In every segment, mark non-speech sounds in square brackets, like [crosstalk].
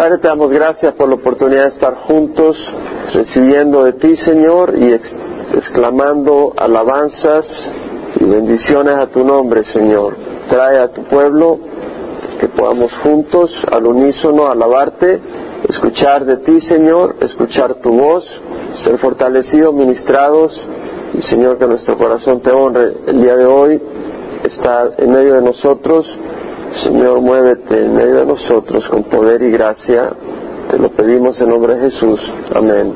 Padre, te damos gracias por la oportunidad de estar juntos, recibiendo de ti, Señor, y exclamando alabanzas y bendiciones a tu nombre, Señor. Trae a tu pueblo que podamos juntos, al unísono, alabarte, escuchar de ti, Señor, escuchar tu voz, ser fortalecidos, ministrados, y Señor, que nuestro corazón te honre el día de hoy, está en medio de nosotros. Señor, muévete en medio de nosotros con poder y gracia. Te lo pedimos en nombre de Jesús. Amén.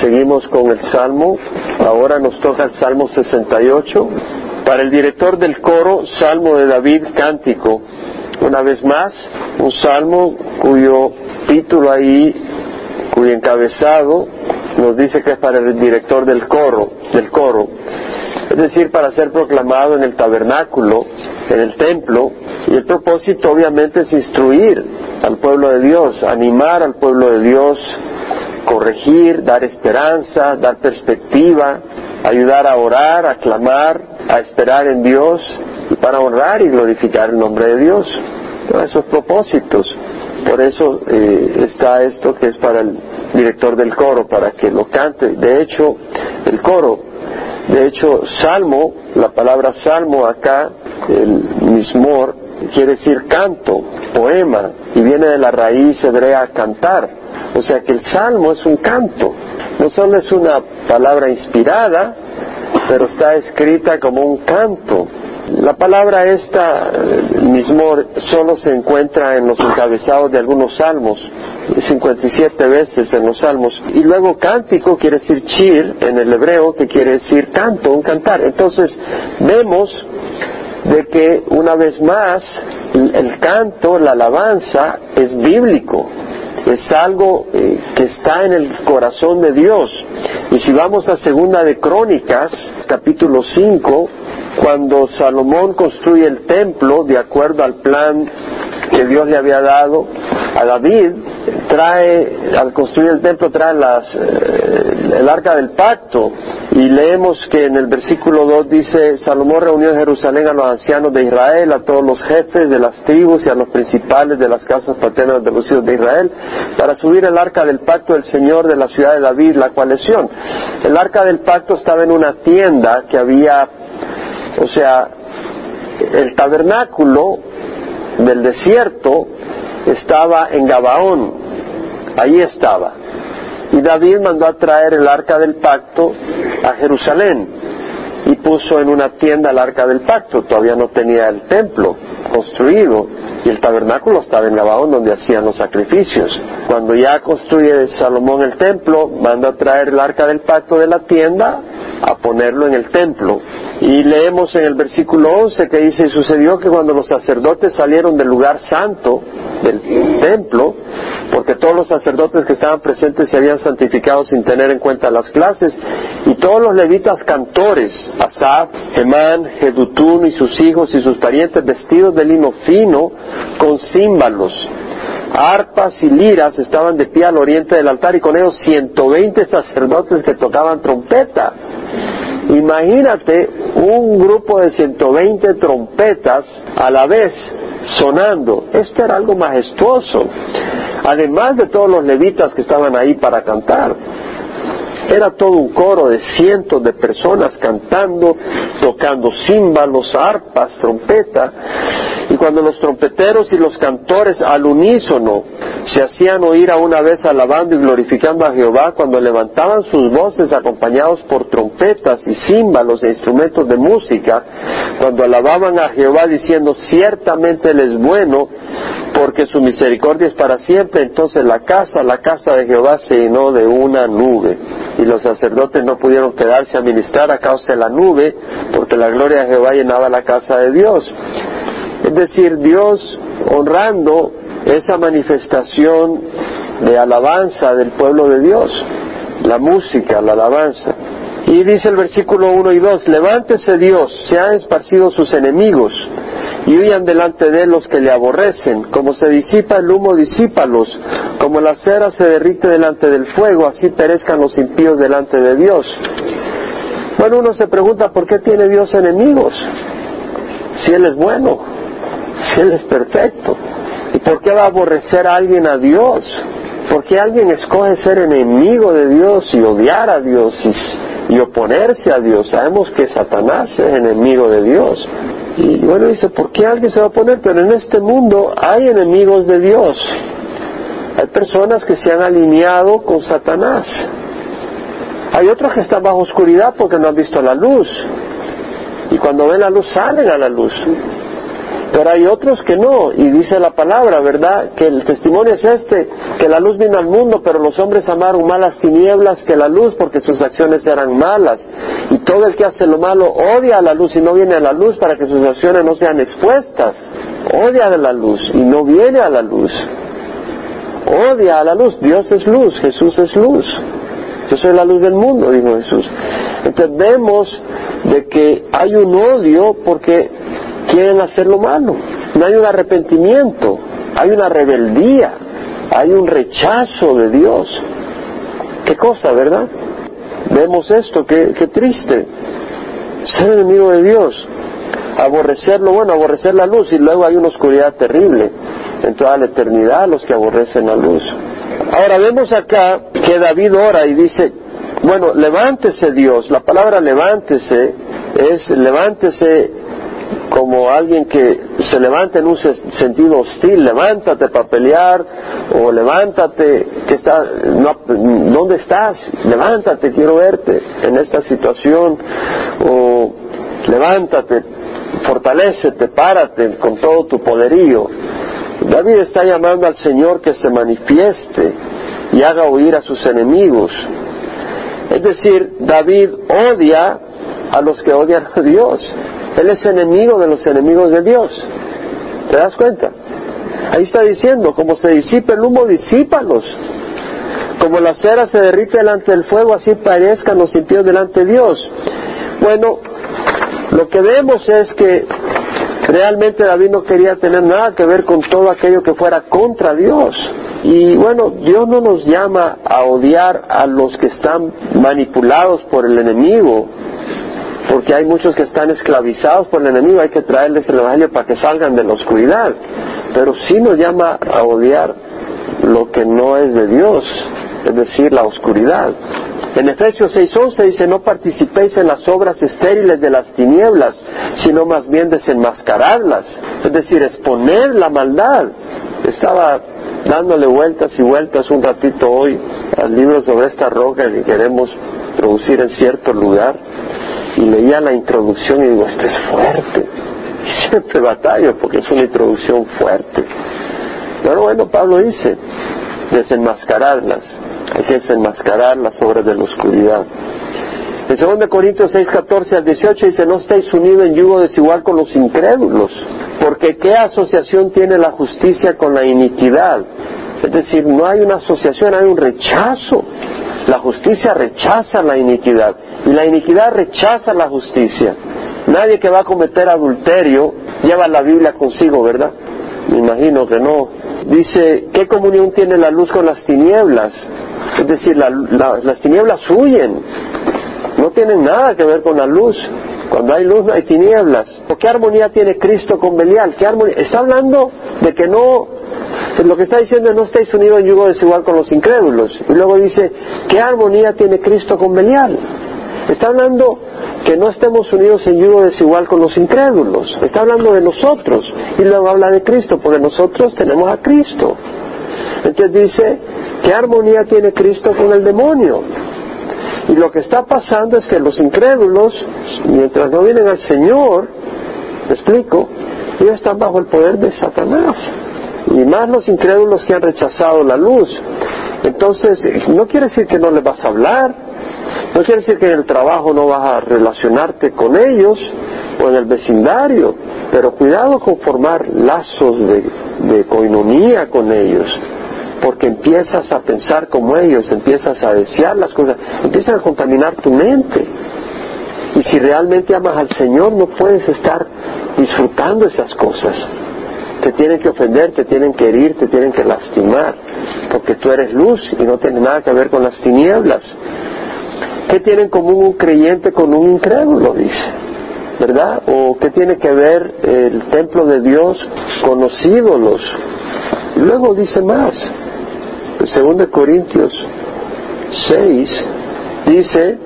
Seguimos con el Salmo. Ahora nos toca el Salmo 68. Para el director del coro, Salmo de David, cántico. Una vez más, un salmo cuyo título ahí, cuyo encabezado nos dice que es para el director del coro, del coro. Es decir, para ser proclamado en el tabernáculo, en el templo, y el propósito obviamente es instruir al pueblo de Dios, animar al pueblo de Dios corregir, dar esperanza, dar perspectiva, ayudar a orar, a clamar, a esperar en Dios y para honrar y glorificar el nombre de Dios. Todos esos propósitos. Por eso eh, está esto que es para el director del coro, para que lo cante. De hecho, el coro, de hecho, salmo, la palabra salmo acá, el mismor, quiere decir canto, poema, y viene de la raíz hebrea cantar. O sea que el salmo es un canto, no solo es una palabra inspirada, pero está escrita como un canto. La palabra esta, mismo, solo se encuentra en los encabezados de algunos salmos, 57 veces en los salmos. Y luego cántico quiere decir chir en el hebreo, que quiere decir canto, un cantar. Entonces vemos de que una vez más el canto, la alabanza es bíblico es algo eh, que está en el corazón de Dios. Y si vamos a Segunda de Crónicas, capítulo 5, cuando Salomón construye el templo de acuerdo al plan que Dios le había dado a David, trae, al construir el templo, trae las, eh, el arca del pacto. Y leemos que en el versículo 2 dice, Salomón reunió en Jerusalén a los ancianos de Israel, a todos los jefes de las tribus y a los principales de las casas paternas de los hijos de Israel, para subir el arca del pacto del Señor de la ciudad de David, la coalición. El arca del pacto estaba en una tienda que había, o sea, el tabernáculo del desierto estaba en Gabaón, ahí estaba. Y David mandó a traer el arca del pacto a Jerusalén y puso en una tienda el arca del pacto, todavía no tenía el templo construido y el tabernáculo estaba en Gabaón donde hacían los sacrificios. Cuando ya construye Salomón el templo, manda a traer el arca del pacto de la tienda a ponerlo en el templo. Y leemos en el versículo 11 que dice, sucedió que cuando los sacerdotes salieron del lugar santo, del templo, porque todos los sacerdotes que estaban presentes se habían santificado sin tener en cuenta las clases, y todos los levitas cantores, Asaf, Gemán, Jedutún y sus hijos y sus parientes vestidos de lino fino, con címbalos, arpas y liras estaban de pie al oriente del altar y con ellos 120 sacerdotes que tocaban trompeta. Imagínate un grupo de 120 trompetas a la vez sonando. Esto era algo majestuoso. Además de todos los levitas que estaban ahí para cantar. Era todo un coro de cientos de personas cantando, tocando címbalos, arpas, trompeta. Y cuando los trompeteros y los cantores al unísono se hacían oír a una vez alabando y glorificando a Jehová, cuando levantaban sus voces acompañados por trompetas y címbalos e instrumentos de música, cuando alababan a Jehová diciendo ciertamente Él es bueno, porque su misericordia es para siempre, entonces la casa, la casa de Jehová se llenó de una nube y los sacerdotes no pudieron quedarse a ministrar a causa de la nube, porque la gloria de Jehová llenaba la casa de Dios. Es decir, Dios honrando esa manifestación de alabanza del pueblo de Dios, la música, la alabanza. Y dice el versículo 1 y 2, levántese Dios, se han esparcido sus enemigos, y huyan delante de él los que le aborrecen. Como se disipa el humo, disípalos. Como la cera se derrite delante del fuego, así perezcan los impíos delante de Dios. Bueno, uno se pregunta, ¿por qué tiene Dios enemigos? Si Él es bueno, si Él es perfecto. ¿Y por qué va a aborrecer a alguien a Dios? ¿Por qué alguien escoge ser enemigo de Dios y odiar a Dios y, y oponerse a Dios? Sabemos que Satanás es enemigo de Dios. Y bueno, dice, ¿por qué alguien se va a oponer? Pero en este mundo hay enemigos de Dios. Hay personas que se han alineado con Satanás. Hay otros que están bajo oscuridad porque no han visto la luz. Y cuando ven la luz salen a la luz. Pero hay otros que no, y dice la palabra, ¿verdad? Que el testimonio es este, que la luz vino al mundo, pero los hombres amaron más las tinieblas que la luz porque sus acciones eran malas. Y todo el que hace lo malo odia a la luz y no viene a la luz para que sus acciones no sean expuestas. Odia a la luz y no viene a la luz. Odia a la luz. Dios es luz, Jesús es luz. Yo soy la luz del mundo, dijo Jesús. Entonces vemos de que hay un odio porque quieren hacer lo malo. No hay un arrepentimiento, hay una rebeldía, hay un rechazo de Dios. Qué cosa, ¿verdad? Vemos esto, qué, qué triste. Ser enemigo de Dios, aborrecer lo bueno, aborrecer la luz y luego hay una oscuridad terrible en toda la eternidad los que aborrecen la luz. Ahora vemos acá que David ora y dice, bueno, levántese Dios, la palabra levántese es levántese como alguien que se levanta en un sentido hostil, levántate para pelear, o levántate, que está, ¿dónde estás? Levántate, quiero verte en esta situación, o levántate, fortalecete, párate con todo tu poderío. David está llamando al Señor que se manifieste y haga oír a sus enemigos. Es decir, David odia a los que odian a Dios. Él es enemigo de los enemigos de Dios. ¿Te das cuenta? Ahí está diciendo, como se disipa el humo, disípalos. Como la cera se derrite delante del fuego, así parezcan los impíos delante de Dios. Bueno, lo que vemos es que realmente David no quería tener nada que ver con todo aquello que fuera contra Dios. Y bueno, Dios no nos llama a odiar a los que están manipulados por el enemigo, porque hay muchos que están esclavizados por el enemigo, hay que traerles el Evangelio para que salgan de la oscuridad, pero sí nos llama a odiar lo que no es de Dios, es decir, la oscuridad. En Efesios 6:11 dice, no participéis en las obras estériles de las tinieblas, sino más bien desenmascararlas, es decir, exponer la maldad. Estaba dándole vueltas y vueltas un ratito hoy al libro sobre esta roca que queremos introducir en cierto lugar y leía la introducción y digo, esto es fuerte. Y [laughs] siempre batallo porque es una introducción fuerte. Pero bueno, Pablo dice, desenmascararlas. Hay que desenmascarar las obras de la oscuridad. En 2 Corintios 6, 14 al 18 dice, no estáis unidos en yugo desigual con los incrédulos, porque ¿qué asociación tiene la justicia con la iniquidad? Es decir, no hay una asociación, hay un rechazo. La justicia rechaza la iniquidad y la iniquidad rechaza la justicia. Nadie que va a cometer adulterio lleva la Biblia consigo, ¿verdad? Me imagino que no. Dice, ¿qué comunión tiene la luz con las tinieblas? Es decir, las tinieblas huyen. No tienen nada que ver con la luz. Cuando hay luz no hay tinieblas. ¿O qué armonía tiene Cristo con Belial? ¿Qué armonía? Está hablando de que no lo que está diciendo es no estáis unidos en yugo desigual con los incrédulos. Y luego dice, ¿qué armonía tiene Cristo con Belial? Está hablando que no estemos unidos en yugo desigual con los incrédulos. Está hablando de nosotros. Y luego habla de Cristo, porque nosotros tenemos a Cristo. Entonces dice, ¿qué armonía tiene Cristo con el demonio? Y lo que está pasando es que los incrédulos, mientras no vienen al Señor, ¿me explico? Ellos están bajo el poder de Satanás y más los incrédulos que han rechazado la luz. Entonces, no quiere decir que no les vas a hablar, no quiere decir que en el trabajo no vas a relacionarte con ellos o en el vecindario, pero cuidado con formar lazos de, de con ellos, porque empiezas a pensar como ellos, empiezas a desear las cosas, empiezan a contaminar tu mente. Y si realmente amas al Señor, no puedes estar disfrutando esas cosas te tienen que ofender, te tienen que herir, te tienen que lastimar, porque tú eres luz y no tiene nada que ver con las tinieblas. ¿Qué tiene en común un creyente con un incrédulo? Dice, ¿verdad? ¿O qué tiene que ver el templo de Dios con los ídolos? Luego dice más, en 2 Corintios 6, dice,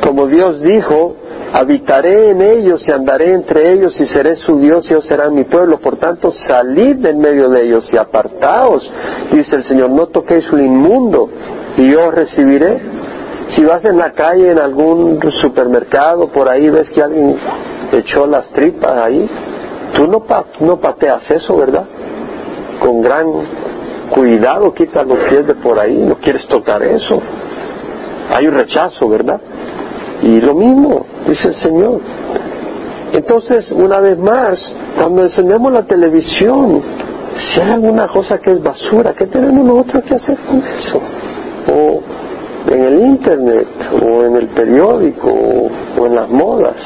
como Dios dijo, habitaré en ellos y andaré entre ellos y seré su Dios y ellos serán mi pueblo. Por tanto, salid del medio de ellos y apartaos, dice el Señor, no toquéis un inmundo y yo os recibiré. Si vas en la calle, en algún supermercado, por ahí ves que alguien echó las tripas ahí, tú no, no pateas eso, ¿verdad? Con gran cuidado quitas los pies de por ahí, no quieres tocar eso. Hay un rechazo, ¿verdad? Y lo mismo, dice el Señor. Entonces, una vez más, cuando encendemos la televisión, si hay alguna cosa que es basura, ¿qué tenemos nosotros que hacer con eso? O en el internet, o en el periódico, o, en las modas.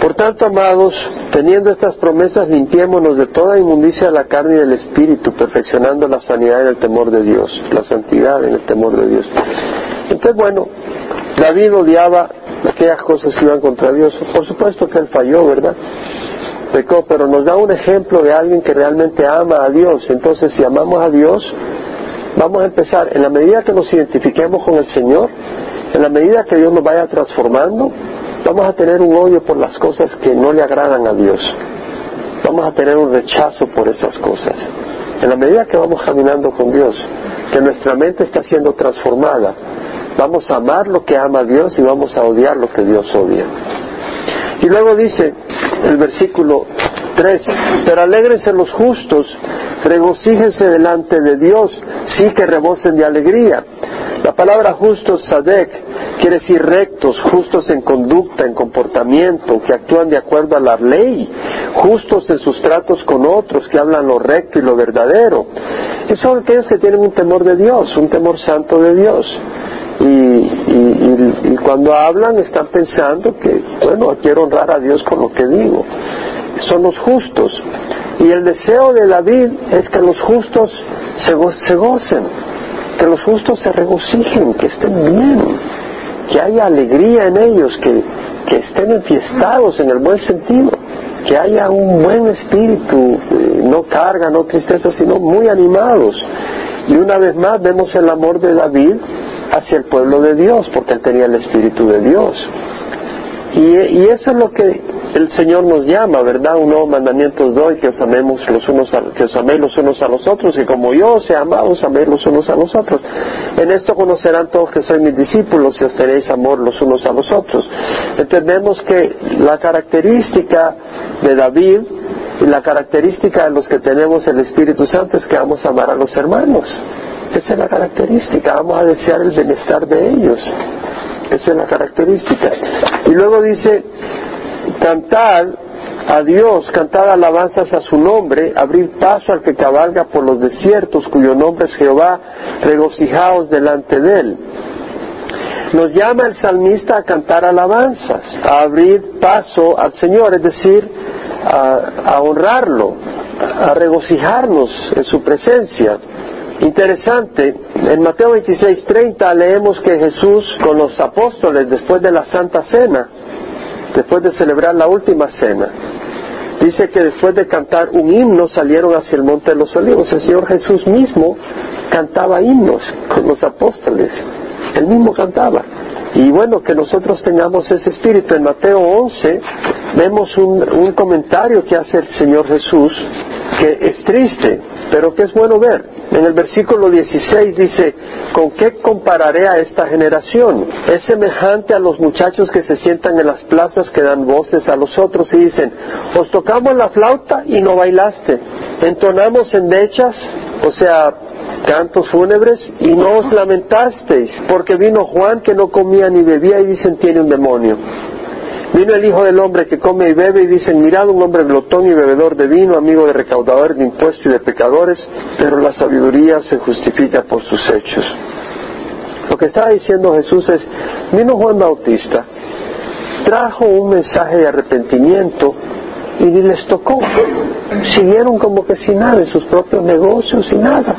Por tanto, amados, teniendo estas promesas, limpiémonos de toda inmundicia de la carne y del espíritu, perfeccionando la sanidad en el temor de Dios, la santidad en el temor de Dios. Entonces, bueno, David odiaba aquellas cosas que iban contra Dios. Por supuesto que él falló, ¿verdad? Pecó, pero nos da un ejemplo de alguien que realmente ama a Dios. Entonces, si amamos a Dios, vamos a empezar, en la medida que nos identifiquemos con el Señor, en la medida que Dios nos vaya transformando, vamos a tener un odio por las cosas que no le agradan a Dios. Vamos a tener un rechazo por esas cosas. En la medida que vamos caminando con Dios, que nuestra mente está siendo transformada, Vamos a amar lo que ama Dios y vamos a odiar lo que Dios odia. Y luego dice el versículo 3, pero alégrense los justos, regocíjense delante de Dios, sí que rebosen de alegría. La palabra justos, sadek, quiere decir rectos, justos en conducta, en comportamiento, que actúan de acuerdo a la ley, justos en sus tratos con otros, que hablan lo recto y lo verdadero. Y son aquellos que tienen un temor de Dios, un temor santo de Dios y, cuando hablan están pensando que, bueno, quiero honrar a Dios con lo que digo. Son los justos. Y el deseo de David es que los justos se, gocen, que los justos se regocijen, que estén bien, que haya alegría en ellos, que, que estén enfiestados en el buen sentido, que haya un buen espíritu, eh, no carga, no tristeza, sino muy animados. Y una vez más vemos el amor de David hacia el pueblo de Dios, porque él tenía el Espíritu de Dios. Y, eso es lo que el Señor nos llama, ¿verdad? Un nuevo mandamiento os doy, que os amemos los unos a, que os améis los unos a los otros, y como yo os he amado, os améis los unos a los otros. En esto conocerán todos que soy mis discípulos, si os tenéis amor los unos a los otros. Entendemos que la característica de David y la característica de los que tenemos el Espíritu Santo es que vamos a amar a los hermanos. Esa es la característica, vamos a desear el bienestar de ellos. Esa es la característica. Luego dice, cantar a Dios, cantar alabanzas a su nombre, abrir paso al que cabalga por los desiertos, cuyo nombre es Jehová, regocijaos delante de él. Nos llama el salmista a cantar alabanzas, a abrir paso al Señor, es decir, a, a honrarlo, a regocijarnos en su presencia. Interesante, en Mateo 26:30 leemos que Jesús con los apóstoles después de la Santa Cena, después de celebrar la última cena, dice que después de cantar un himno salieron hacia el Monte de los Olivos. El Señor Jesús mismo cantaba himnos con los apóstoles, él mismo cantaba. Y bueno, que nosotros tengamos ese espíritu. En Mateo 11 vemos un, un comentario que hace el Señor Jesús que es triste, pero que es bueno ver. En el versículo 16 dice, ¿con qué compararé a esta generación? Es semejante a los muchachos que se sientan en las plazas que dan voces a los otros y dicen, os tocamos la flauta y no bailaste, entonamos endechas, o sea, cantos fúnebres y no os lamentasteis, porque vino Juan que no comía ni bebía y dicen tiene un demonio. Vino el Hijo del Hombre que come y bebe y dicen, mirad un hombre glotón y bebedor de vino, amigo de recaudadores de impuestos y de pecadores, pero la sabiduría se justifica por sus hechos. Lo que estaba diciendo Jesús es, vino Juan Bautista, trajo un mensaje de arrepentimiento y ni les tocó. Siguieron como que sin nada, en sus propios negocios y nada.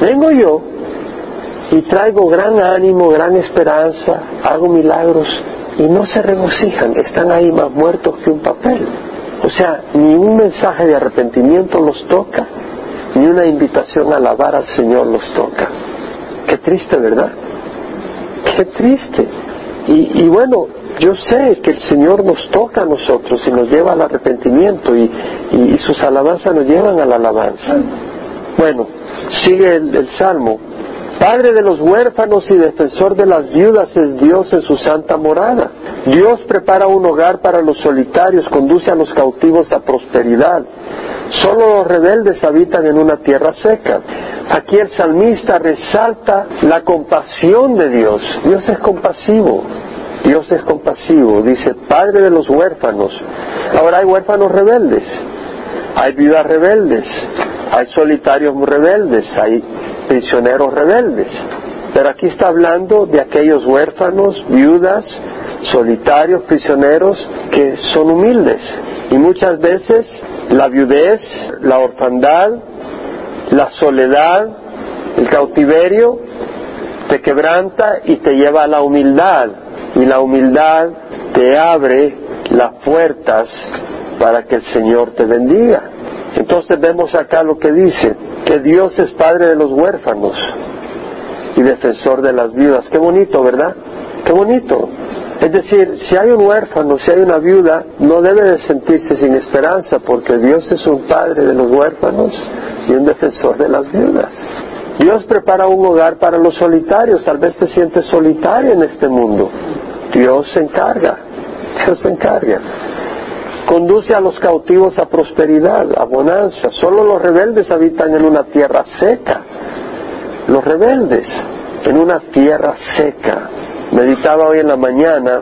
Vengo yo y traigo gran ánimo, gran esperanza, hago milagros y no se regocijan, están ahí más muertos que un papel. O sea, ni un mensaje de arrepentimiento los toca, ni una invitación a alabar al Señor los toca. Qué triste, ¿verdad? Qué triste. Y, bueno, yo sé que el Señor nos toca a nosotros y nos lleva al arrepentimiento y, sus alabanzas nos llevan a la alabanza. Bueno, sigue el Salmo. Padre de los huérfanos y defensor de las viudas es Dios en su santa morada. Dios prepara un hogar para los solitarios, conduce a los cautivos a prosperidad. Solo los rebeldes habitan en una tierra seca. Aquí el salmista resalta la compasión de Dios. Dios es compasivo. Dios es compasivo. Dice, Padre de los huérfanos. Ahora hay huérfanos rebeldes. Hay viudas rebeldes. Hay solitarios rebeldes. Hay prisioneros rebeldes. Pero aquí está hablando de aquellos huérfanos, viudas, solitarios, prisioneros que son humildes. Y muchas veces la viudez, la orfandad, la soledad, el cautiverio te quebranta y te lleva a la humildad. Y la humildad te abre las puertas para que el Señor te bendiga. Entonces vemos acá lo que dice, que Dios es padre de los huérfanos y defensor de las viudas. Qué bonito, ¿verdad? Qué bonito. Es decir, si hay un huérfano, si hay una viuda, no debe de sentirse sin esperanza, porque Dios es un padre de los huérfanos y un defensor de las viudas. Dios prepara un hogar para los solitarios, tal vez te sientes solitario en este mundo. Dios se encarga, Dios se encarga. Conduce a los cautivos a prosperidad, a bonanza. Solo los rebeldes habitan en una tierra seca. Los rebeldes en una tierra seca. Meditaba hoy en la mañana,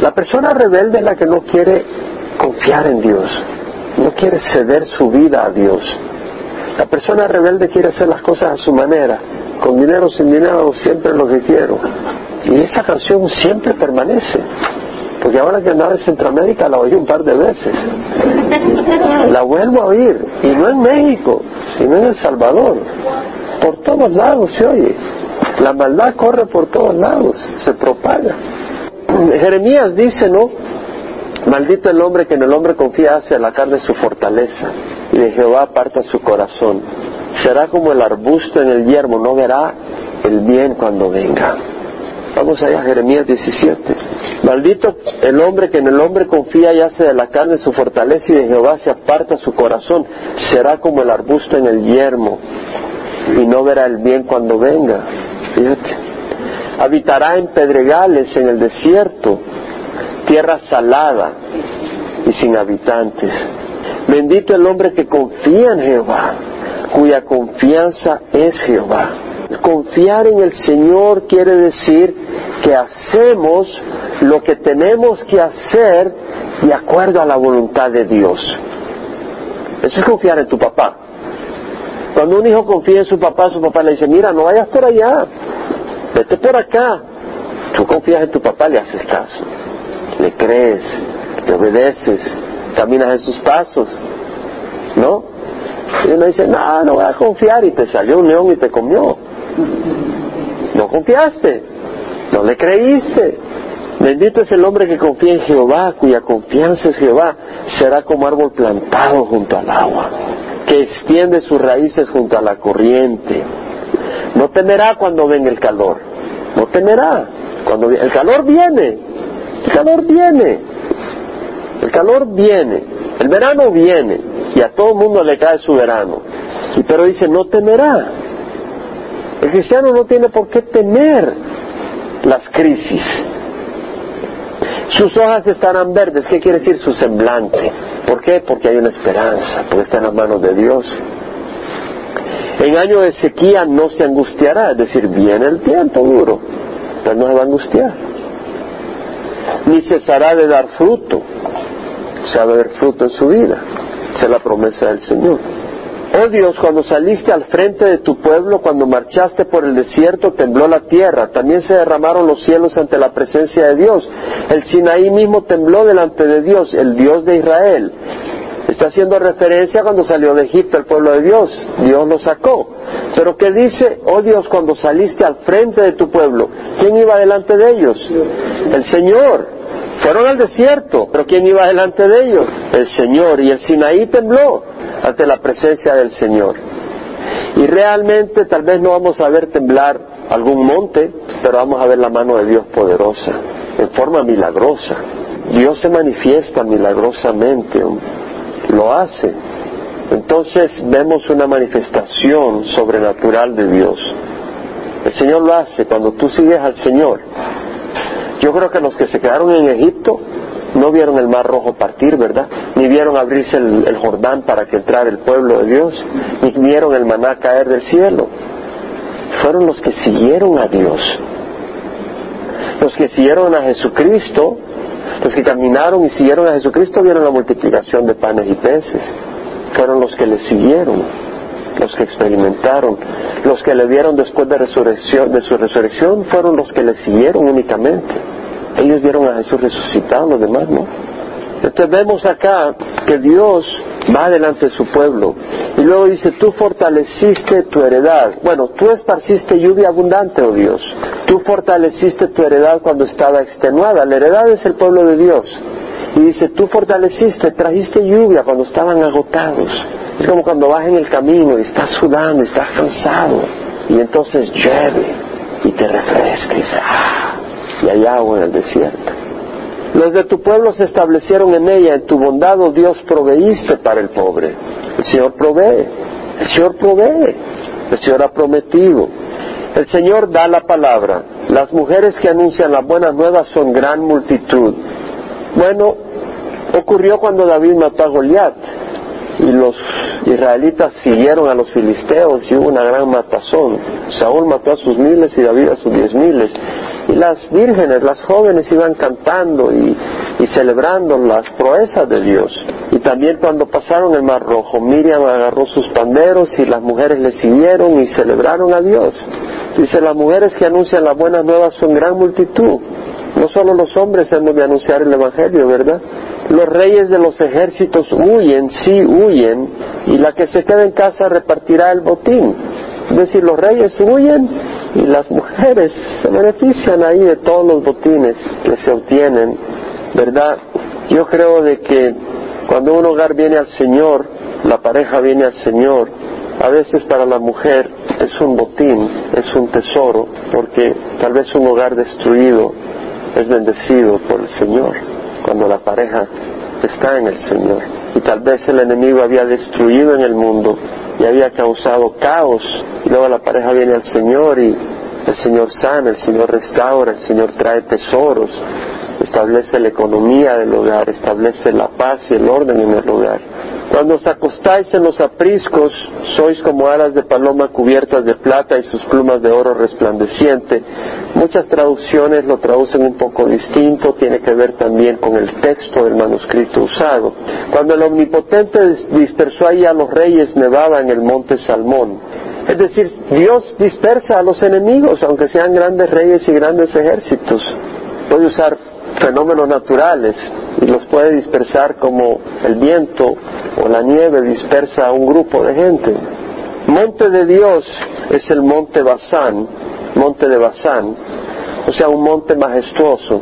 la persona rebelde es la que no quiere confiar en Dios, no quiere ceder su vida a Dios. La persona rebelde quiere hacer las cosas a su manera, con dinero, sin dinero, siempre lo que quiero. Y esa canción siempre permanece. Porque ahora que andaba en Centroamérica la oí un par de veces. La vuelvo a oír. Y no en México, sino en El Salvador. Por todos lados se oye. La maldad corre por todos lados, se propaga. Jeremías dice, ¿no? Maldito el hombre que en el hombre confía hacia la carne su fortaleza, y de Jehová aparta su corazón. Será como el arbusto en el yermo, no verá el bien cuando venga. Vamos allá Jeremías 17. Maldito el hombre que en el hombre confía y hace de la carne su fortaleza y de Jehová se aparta su corazón. Será como el arbusto en el yermo y no verá el bien cuando venga. Fíjate. Habitará en pedregales en el desierto, tierra salada y sin habitantes. Bendito el hombre que confía en Jehová, cuya confianza es Jehová. Confiar en el Señor quiere decir que hacemos lo que tenemos que hacer de acuerdo a la voluntad de Dios. Eso es confiar en tu papá. Cuando un hijo confía en su papá, su papá le dice, mira, no vayas por allá, vete por acá. Tú confías en tu papá, le haces caso, le crees, le obedeces, caminas en sus pasos, ¿no? Y uno dice, no, no voy a confiar y te salió un león y te comió. No confiaste, no le creíste. Bendito es el hombre que confía en Jehová, cuya confianza es Jehová, será como árbol plantado junto al agua que extiende sus raíces junto a la corriente. No temerá cuando venga el calor, no temerá. Cuando el calor viene, el calor viene, el calor viene, el verano viene y a todo mundo le cae su verano. Y pero dice, no temerá. El cristiano no tiene por qué temer las crisis. Sus hojas estarán verdes. ¿Qué quiere decir su semblante? ¿Por qué? Porque hay una esperanza, porque está en las manos de Dios. En año de sequía no se angustiará, es decir, viene el tiempo duro, pero no se va a angustiar. Ni cesará de dar fruto, se va a fruto en su vida. Esa es la promesa del Señor. Oh Dios, cuando saliste al frente de tu pueblo, cuando marchaste por el desierto, tembló la tierra, también se derramaron los cielos ante la presencia de Dios. El Sinaí mismo tembló delante de Dios, el Dios de Israel. Está haciendo referencia cuando salió de Egipto el pueblo de Dios, Dios lo sacó. Pero ¿qué dice? Oh Dios, cuando saliste al frente de tu pueblo, ¿quién iba delante de ellos? El Señor. Fueron al desierto, pero ¿quién iba delante de ellos? El Señor. Y el Sinaí tembló ante la presencia del Señor. Y realmente tal vez no vamos a ver temblar algún monte, pero vamos a ver la mano de Dios poderosa, en forma milagrosa. Dios se manifiesta milagrosamente, lo hace. Entonces vemos una manifestación sobrenatural de Dios. El Señor lo hace cuando tú sigues al Señor. Yo creo que los que se quedaron en Egipto no vieron el mar rojo partir, ¿verdad? Ni vieron abrirse el, Jordán para que entrara el pueblo de Dios, ni vieron el maná caer del cielo. Fueron los que siguieron a Dios. Los que siguieron a Jesucristo, los que caminaron y siguieron a Jesucristo vieron la multiplicación de panes y peces. Fueron los que le siguieron, los que experimentaron, los que le vieron después de, de su resurrección fueron los que le siguieron únicamente. Ellos vieron a Jesús resucitado, los demás no. Entonces vemos acá que Dios va delante de su pueblo y luego dice, tú fortaleciste tu heredad. Bueno, tú esparciste lluvia abundante, oh Dios. Tú fortaleciste tu heredad cuando estaba extenuada. La heredad es el pueblo de Dios. Y dice, tú fortaleciste, trajiste lluvia cuando estaban agotados. Es como cuando vas en el camino y estás sudando, estás cansado. Y entonces llueve y te refresca y ah, y hay agua en el desierto. Los de tu pueblo se establecieron en ella, en tu bondad, oh Dios, proveíste para el pobre. El Señor provee, el Señor provee, el Señor ha prometido. El Señor da la palabra. Las mujeres que anuncian las buenas nuevas son gran multitud. Bueno, ocurrió cuando David mató a Goliat y los israelitas siguieron a los filisteos y hubo una gran matazón. Saúl mató a sus miles y David a sus diez miles. Y las vírgenes, las jóvenes iban cantando y, celebrando las proezas de Dios. Y también cuando pasaron el Mar Rojo, Miriam agarró sus panderos y las mujeres le siguieron y celebraron a Dios. Dice, las mujeres que anuncian las buenas nuevas son gran multitud. No solo los hombres hemos de anunciar el Evangelio, ¿verdad? Los reyes de los ejércitos huyen, sí huyen, y la que se queda en casa repartirá el botín. Es decir, los reyes huyen y las mujeres se benefician ahí de todos los botines que se obtienen, ¿verdad? Yo creo de que cuando un hogar viene al Señor, la pareja viene al Señor, a veces para la mujer es un botín, es un tesoro, porque tal vez un hogar destruido es bendecido por el Señor cuando la pareja está en el Señor. Y tal vez el enemigo había destruido en el mundo y había causado caos. Y luego la pareja viene al Señor y el Señor sana, el Señor restaura, el Señor trae tesoros, establece la economía del hogar, establece la paz y el orden en el hogar. Cuando os acostáis en los apriscos, sois como alas de paloma cubiertas de plata y sus plumas de oro resplandeciente. Muchas traducciones lo traducen un poco distinto, tiene que ver también con el texto del manuscrito usado. Cuando el Omnipotente dispersó ahí a los reyes, nevaba en el monte Salmón. Es decir, Dios dispersa a los enemigos, aunque sean grandes reyes y grandes ejércitos. Puede usar fenómenos naturales y los puede dispersar como el viento o la nieve dispersa a un grupo de gente. Monte de Dios es el monte Basán, monte de Basán, o sea, un monte majestuoso.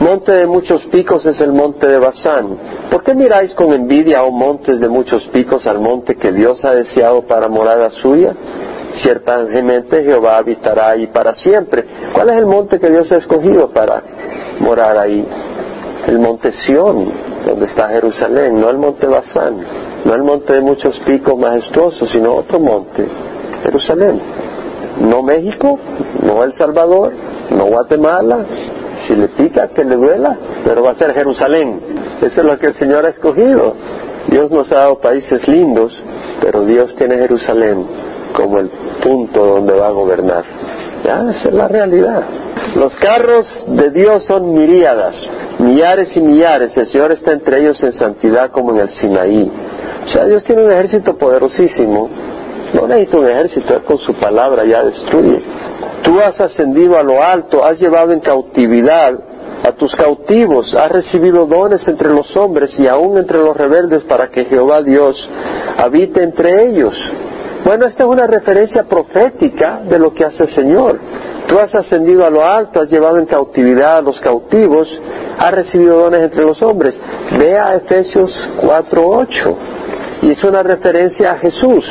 Monte de muchos picos es el monte de Basán. ¿Por qué miráis con envidia, oh montes de muchos picos, al monte que Dios ha deseado para morada suya? Ciertamente Jehová habitará ahí para siempre. ¿Cuál es el monte que Dios ha escogido para morar ahí? El monte Sión, donde está Jerusalén, no el monte Basán, no el monte de muchos picos majestuosos, sino otro monte, Jerusalén. No México, no El Salvador, no Guatemala, si le pica, que le duela, pero va a ser Jerusalén. Eso es lo que el Señor ha escogido. Dios nos ha dado países lindos, pero Dios tiene Jerusalén como el punto donde va a gobernar. Esa es la realidad. Los carros de Dios son miríadas, millares y millares. El Señor está entre ellos en santidad como en el Sinaí. O sea, Dios tiene un ejército poderosísimo. No necesita un ejército, con su palabra ya destruye. Tú has ascendido a lo alto, has llevado en cautividad a tus cautivos, has recibido dones entre los hombres y aún entre los rebeldes para que Jehová Dios habite entre ellos. Bueno, esta es una referencia profética de lo que hace el Señor. Tú has ascendido a lo alto, has llevado en cautividad a los cautivos, has recibido dones entre los hombres. Ve a Efesios 4.8 y es una referencia a Jesús.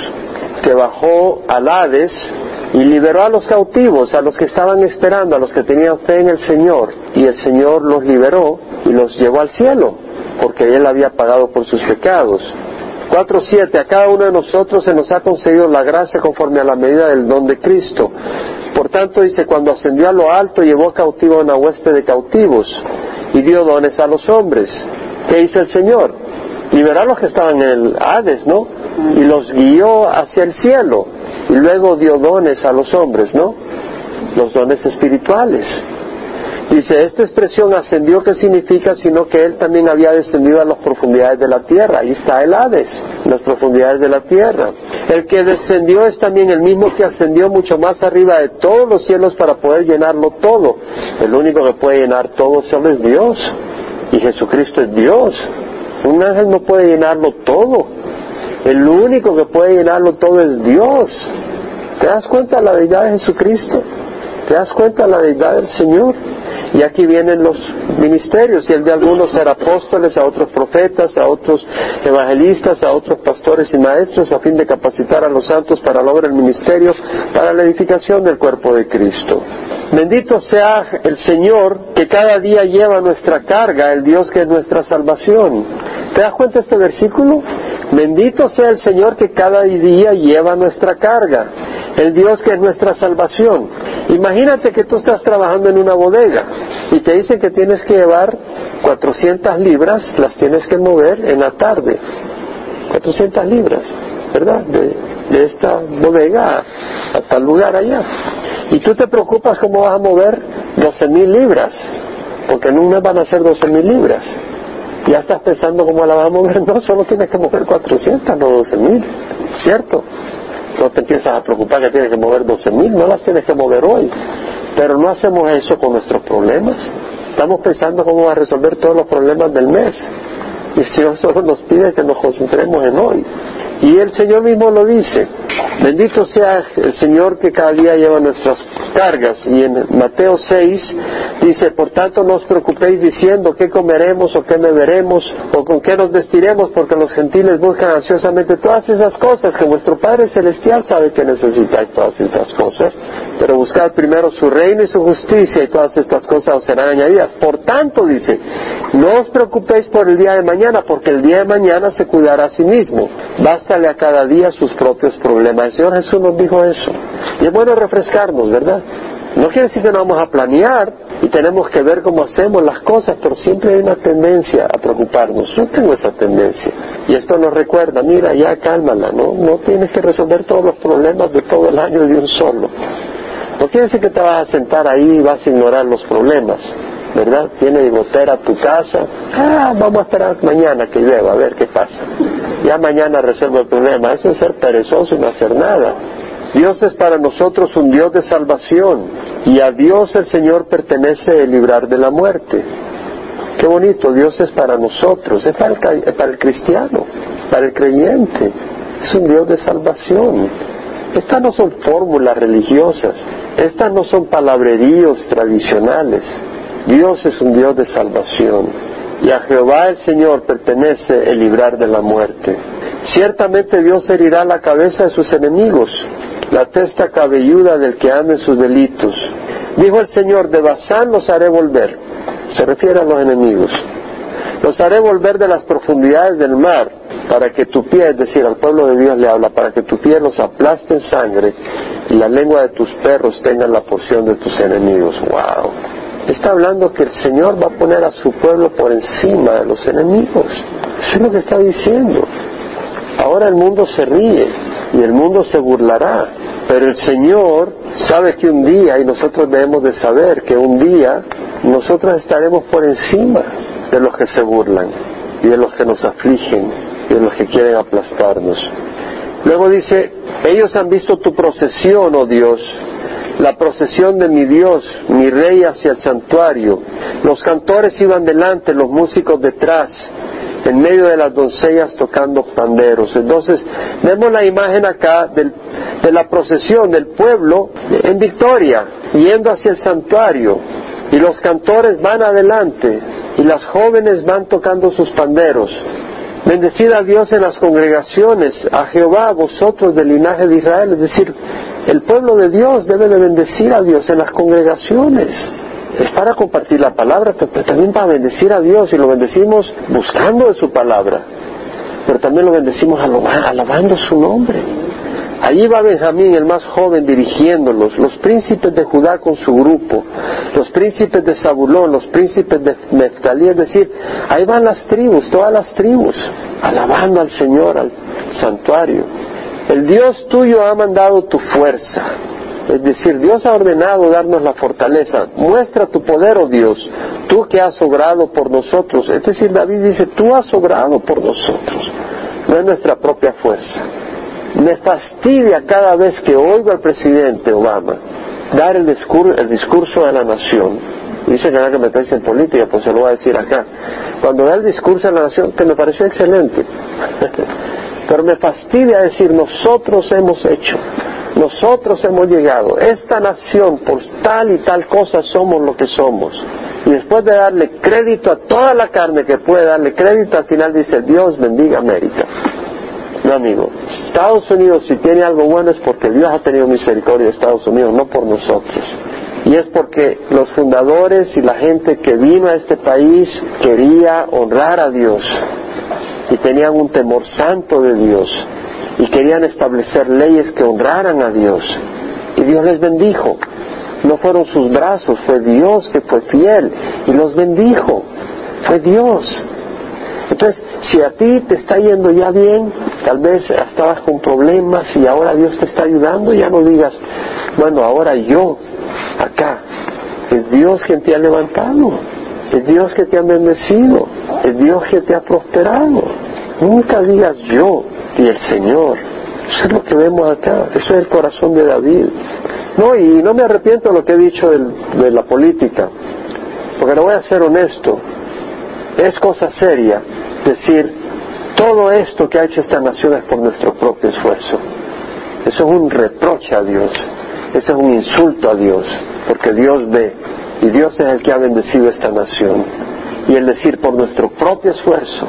que bajó al Hades y liberó a los cautivos, a los que estaban esperando, a los que tenían fe en el Señor, y el Señor los liberó y los llevó al cielo, porque Él había pagado por sus pecados. 4.7. A cada uno de nosotros se nos ha concedido la gracia conforme a la medida del don de Cristo. Por tanto, dice, cuando ascendió a lo alto, llevó cautivo a una hueste de cautivos y dio dones a los hombres. ¿Qué hizo el Señor? Liberó a los que estaban en el Hades, ¿no? Y los guió hacia el cielo. Y luego dio dones a los hombres, ¿no? Los dones espirituales. Dice, esta expresión ascendió, ¿qué significa? Sino que él también había descendido a las profundidades de la tierra. Ahí está el Hades, las profundidades de la tierra. El que descendió es también el mismo que ascendió mucho más arriba de todos los cielos para poder llenarlo todo. El único que puede llenar todo solo es Dios. Y Jesucristo es Dios. Un ángel no puede llenarlo todo. El único que puede llenarlo todo es Dios. ¿Te das cuenta de la deidad de Jesucristo? ¿Te das cuenta de la deidad del Señor? Y aquí vienen los ministerios, y el de algunos ser apóstoles, a otros profetas, a otros evangelistas, a otros pastores y maestros, a fin de capacitar a los santos para lograr el ministerio, para la edificación del cuerpo de Cristo. Bendito sea el Señor que cada día lleva nuestra carga, el Dios que es nuestra salvación. ¿Te das cuenta este versículo? Bendito sea el Señor que cada día lleva nuestra carga, el Dios que es nuestra salvación. Imagínate que tú estás trabajando en una bodega y te dicen que tienes que llevar 400 libras, las tienes que mover en la tarde. 400 libras, ¿verdad? De, esta bodega a, tal lugar allá. Y tú te preocupas cómo vas a mover 12 mil libras, porque en un mes van a ser 12 mil libras ya estás pensando cómo la vas a mover, [laughs] no, solo tienes que mover 400, no 12 mil, ¿cierto? No te empiezas a preocupar que tienes que mover 12 mil, no las tienes que mover hoy. Pero no hacemos eso con nuestros problemas. Estamos pensando cómo va a resolver todos los problemas del mes. Y el Señor solo nos pide que nos concentremos en hoy. Y el Señor mismo lo dice. Bendito sea el Señor que cada día lleva nuestras cargas. Y en Mateo 6 dice, por tanto no os preocupéis diciendo qué comeremos o qué beberemos o con qué nos vestiremos, porque los gentiles buscan ansiosamente todas esas cosas, que vuestro Padre Celestial sabe que necesitáis todas estas cosas. Pero buscad primero su reino y su justicia y todas estas cosas os serán añadidas. Por tanto, dice, no os preocupéis por el día de mañana, porque el día de mañana se cuidará a sí mismo. A cada día sus propios problemas. El Señor Jesús nos dijo eso. Y es bueno refrescarnos, ¿verdad? No quiere decir que no vamos a planear y tenemos que ver cómo hacemos las cosas, pero siempre hay una tendencia a preocuparnos. Yo tengo esa tendencia. Y esto nos recuerda, mira, ya cálmala, ¿no? No tienes que resolver todos los problemas de todo el año de un solo. No quiere decir que te vas a sentar ahí y vas a ignorar los problemas. ¿verdad? Tiene gotera tu casa. Ah, vamos a esperar mañana que llueva, a ver qué pasa. Ya mañana resuelvo el problema. Eso es ser perezoso y no hacer nada. Dios es para nosotros un Dios de salvación y a Dios el Señor pertenece el librar de la muerte. Qué bonito, Dios es para nosotros, es para el, es para el cristiano, para el creyente. Es un Dios de salvación. Estas no son fórmulas religiosas, estas no son palabreríos tradicionales. Dios es un Dios de salvación y a Jehová el Señor pertenece el librar de la muerte. Ciertamente Dios herirá la cabeza de sus enemigos, la testa cabelluda del que ame sus delitos. Dijo el Señor, de Basán los haré volver. Se refiere a los enemigos. Los haré volver de las profundidades del mar, para que tu pie, es decir, al pueblo de Dios le habla, para que tu pie los aplaste en sangre y la lengua de tus perros tenga la porción de tus enemigos. ¡Wow! Está hablando que el Señor va a poner a su pueblo por encima de los enemigos. Eso es lo que está diciendo. Ahora el mundo se ríe y el mundo se burlará, pero el Señor sabe que un día, y nosotros debemos de saber que un día nosotros estaremos por encima de los que se burlan y de los que nos afligen y de los que quieren aplastarnos. Luego dice, ellos han visto tu procesión, oh Dios, la procesión de mi Dios, mi rey hacia el santuario. Los cantores iban delante, los músicos detrás, en medio de las doncellas tocando panderos. Entonces, vemos la imagen acá de la procesión del pueblo en victoria, yendo hacia el santuario. Y los cantores van adelante y las jóvenes van tocando sus panderos. Bendecid a Dios en las congregaciones, a Jehová, vosotros del linaje de Israel. Es decir, el pueblo de Dios debe de bendecir a Dios en las congregaciones. Es para compartir la palabra, pero también para bendecir a Dios y lo bendecimos buscando de su palabra. Pero también lo bendecimos alabando su nombre. Allí va Benjamín, el más joven, dirigiéndolos, los príncipes de Judá con su grupo, los príncipes de Zabulón, los príncipes de Neftalí, es decir, ahí van las tribus, todas las tribus, alabando al Señor, al santuario. El Dios tuyo ha mandado tu fuerza, es decir, Dios ha ordenado darnos la fortaleza. Muestra tu poder, oh Dios, tú que has obrado por nosotros. Es decir, David dice, tú has obrado por nosotros, no es nuestra propia fuerza. Me fastidia cada vez que oigo al presidente Obama dar el discurso, el discurso de la nación. Dice que nada que meterse en política, pues se lo voy a decir acá. Cuando da el discurso de la nación, que me pareció excelente, [laughs] pero me fastidia decir nosotros hemos hecho, nosotros hemos llegado, esta nación por tal y tal cosa somos lo que somos. Y después de darle crédito a toda la carne que puede darle crédito, al final dice Dios bendiga América. No, amigo. Estados Unidos, si tiene algo bueno, es porque Dios ha tenido misericordia de Estados Unidos, no por nosotros. Y es porque los fundadores y la gente que vino a este país quería honrar a Dios y tenían un temor santo de Dios y querían establecer leyes que honraran a Dios. Y Dios les bendijo. No fueron sus brazos, fue Dios que fue fiel y los bendijo. Fue Dios. Entonces, si a ti te está yendo ya bien, tal vez estabas con problemas y ahora Dios te está ayudando, ya no digas, bueno, ahora yo, acá, es Dios quien te ha levantado, es Dios que te ha bendecido, es Dios que te ha prosperado. Nunca digas yo y el Señor. Eso es lo que vemos acá, eso es el corazón de David. No, y no me arrepiento de lo que he dicho de la política, porque no voy a ser honesto, es cosa seria decir, todo esto que ha hecho esta nación es por nuestro propio esfuerzo. Eso es un reproche a Dios, eso es un insulto a Dios, porque Dios ve y Dios es el que ha bendecido esta nación. Y el decir por nuestro propio esfuerzo,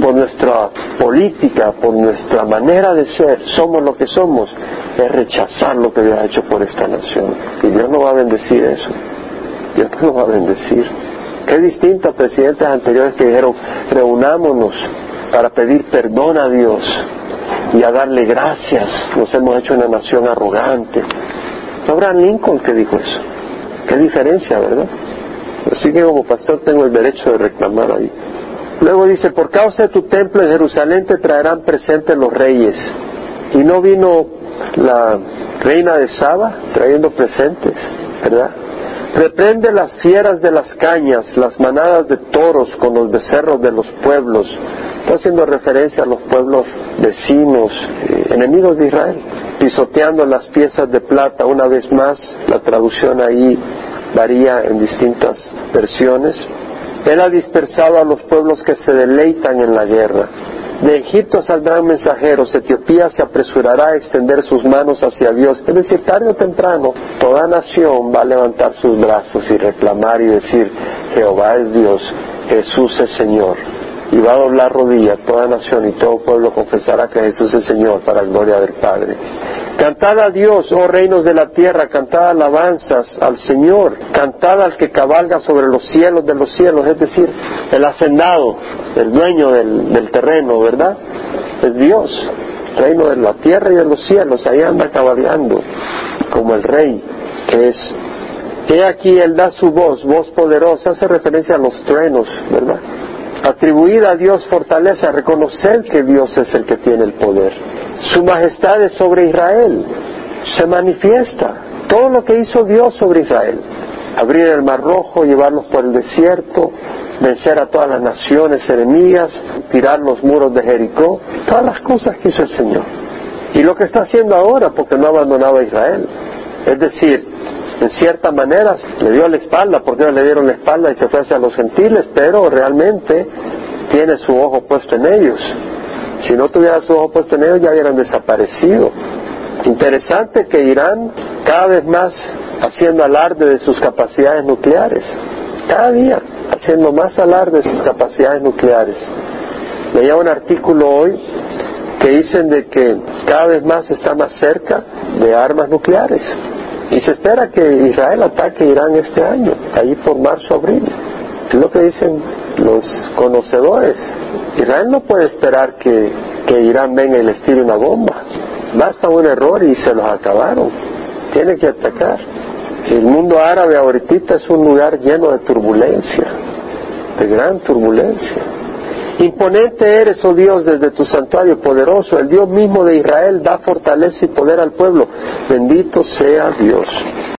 por nuestra política, por nuestra manera de ser, somos lo que somos, es rechazar lo que Dios ha hecho por esta nación. Y Dios no va a bendecir eso. Dios no va a bendecir. Qué distinto a presidentes anteriores que dijeron, reunámonos para pedir perdón a Dios y a darle gracias. Nos hemos hecho una nación arrogante. Abraham Lincoln que dijo eso. Qué diferencia, ¿verdad? Así que como pastor tengo el derecho de reclamar ahí. Luego dice, por causa de tu templo en Jerusalén te traerán presentes los reyes. Y no vino la reina de Saba trayendo presentes, ¿verdad? Reprende las fieras de las cañas, las manadas de toros con los becerros de los pueblos. Está haciendo referencia a los pueblos vecinos, eh, enemigos de Israel, pisoteando las piezas de plata. Una vez más, la traducción ahí varía en distintas versiones. Él ha dispersado a los pueblos que se deleitan en la guerra. De Egipto saldrán mensajeros, Etiopía se apresurará a extender sus manos hacia Dios. Es decir, tarde o temprano, toda nación va a levantar sus brazos y reclamar y decir, Jehová es Dios, Jesús es Señor y va a doblar rodilla toda nación y todo pueblo confesará que Jesús es Señor para la gloria del Padre. Cantad a Dios, oh reinos de la tierra, cantad alabanzas al Señor, cantad al que cabalga sobre los cielos de los cielos, es decir, el hacendado, el dueño del, terreno, ¿verdad? Es Dios, reino de la tierra y de los cielos, ahí anda cabalgando como el rey que es. He aquí Él da su voz, voz poderosa, hace referencia a los truenos, ¿verdad? Atribuir a Dios fortaleza, reconocer que Dios es el que tiene el poder. Su majestad es sobre Israel, se manifiesta todo lo que hizo Dios sobre Israel. Abrir el mar rojo, llevarlos por el desierto, vencer a todas las naciones enemigas, tirar los muros de Jericó, todas las cosas que hizo el Señor. Y lo que está haciendo ahora, porque no ha abandonado a Israel. Es decir, en cierta manera le dio la espalda, porque le dieron la espalda y se fue hacia los gentiles, pero realmente tiene su ojo puesto en ellos. Si no tuviera su ojo puesto en ellos ya hubieran desaparecido. Interesante que Irán cada vez más haciendo alarde de sus capacidades nucleares, cada día haciendo más alarde de sus capacidades nucleares. Leía un artículo hoy que dicen de que cada vez más está más cerca de armas nucleares. Y se espera que Israel ataque Irán este año, ahí por marzo, abril. Es lo que dicen los conocedores. Israel no puede esperar que, que Irán venga y les tire una bomba. Basta un error y se los acabaron. Tiene que atacar. El mundo árabe ahorita es un lugar lleno de turbulencia, de gran turbulencia. Imponente eres, oh Dios, desde tu santuario poderoso. El Dios mismo de Israel da fortaleza y poder al pueblo. Bendito sea Dios.